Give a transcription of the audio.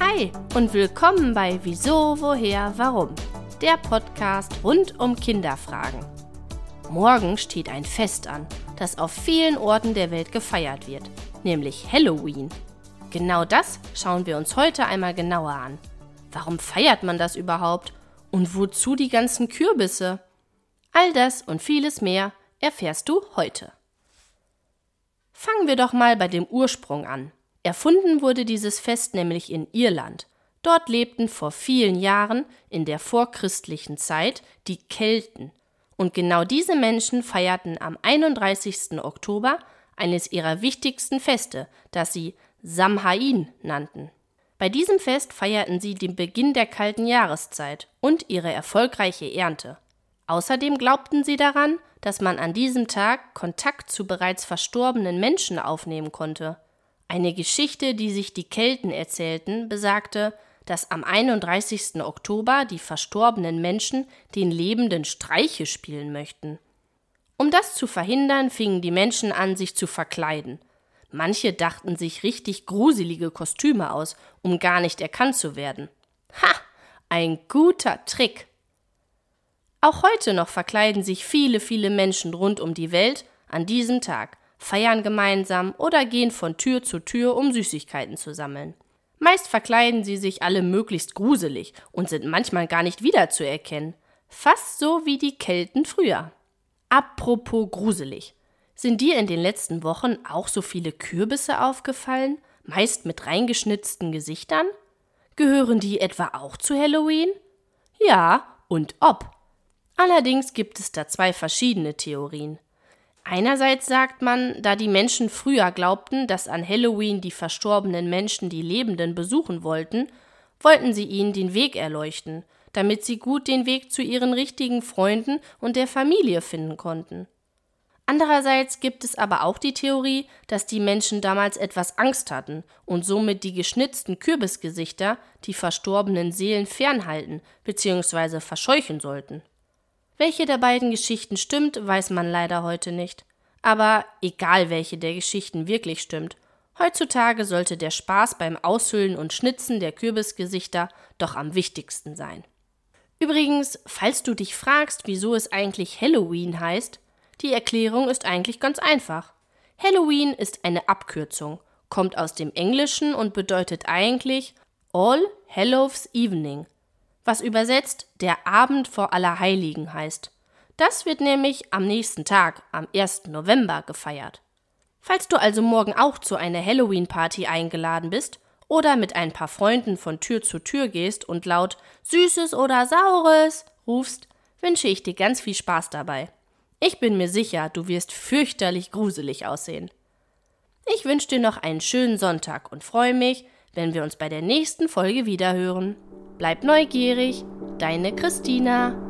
Hi und willkommen bei Wieso, Woher, Warum, der Podcast rund um Kinderfragen. Morgen steht ein Fest an, das auf vielen Orten der Welt gefeiert wird, nämlich Halloween. Genau das schauen wir uns heute einmal genauer an. Warum feiert man das überhaupt? Und wozu die ganzen Kürbisse? All das und vieles mehr erfährst du heute. Fangen wir doch mal bei dem Ursprung an. Erfunden wurde dieses Fest nämlich in Irland. Dort lebten vor vielen Jahren, in der vorchristlichen Zeit, die Kelten. Und genau diese Menschen feierten am 31. Oktober eines ihrer wichtigsten Feste, das sie Samhain nannten. Bei diesem Fest feierten sie den Beginn der kalten Jahreszeit und ihre erfolgreiche Ernte. Außerdem glaubten sie daran, dass man an diesem Tag Kontakt zu bereits verstorbenen Menschen aufnehmen konnte. Eine Geschichte, die sich die Kelten erzählten, besagte, dass am 31. Oktober die verstorbenen Menschen den Lebenden Streiche spielen möchten. Um das zu verhindern, fingen die Menschen an, sich zu verkleiden. Manche dachten sich richtig gruselige Kostüme aus, um gar nicht erkannt zu werden. Ha! Ein guter Trick! Auch heute noch verkleiden sich viele, viele Menschen rund um die Welt an diesem Tag, feiern gemeinsam oder gehen von Tür zu Tür, um Süßigkeiten zu sammeln. Meist verkleiden sie sich alle möglichst gruselig und sind manchmal gar nicht wiederzuerkennen. Fast so wie die Kelten früher. Apropos gruselig. Sind dir in den letzten Wochen auch so viele Kürbisse aufgefallen, meist mit reingeschnitzten Gesichtern? Gehören die etwa auch zu Halloween? Ja, und ob. Allerdings gibt es da zwei verschiedene Theorien. Einerseits sagt man, da die Menschen früher glaubten, dass an Halloween die verstorbenen Menschen die Lebenden besuchen wollten, wollten sie ihnen den Weg erleuchten, damit sie gut den Weg zu ihren richtigen Freunden und der Familie finden konnten. Andererseits gibt es aber auch die Theorie, dass die Menschen damals etwas Angst hatten und somit die geschnitzten Kürbisgesichter die verstorbenen Seelen fernhalten bzw. verscheuchen sollten. Welche der beiden Geschichten stimmt, weiß man leider heute nicht. Aber egal welche der Geschichten wirklich stimmt, heutzutage sollte der Spaß beim Aushüllen und Schnitzen der Kürbisgesichter doch am wichtigsten sein. Übrigens, falls du dich fragst, wieso es eigentlich Halloween heißt, die Erklärung ist eigentlich ganz einfach. Halloween ist eine Abkürzung, kommt aus dem Englischen und bedeutet eigentlich All Hallows Evening, was übersetzt der Abend vor Allerheiligen heißt. Das wird nämlich am nächsten Tag, am 1. November, gefeiert. Falls du also morgen auch zu einer Halloween-Party eingeladen bist oder mit ein paar Freunden von Tür zu Tür gehst und laut Süßes oder Saures rufst, wünsche ich dir ganz viel Spaß dabei. Ich bin mir sicher, du wirst fürchterlich gruselig aussehen. Ich wünsche dir noch einen schönen Sonntag und freue mich, wenn wir uns bei der nächsten Folge wiederhören. Bleib neugierig, deine Christina.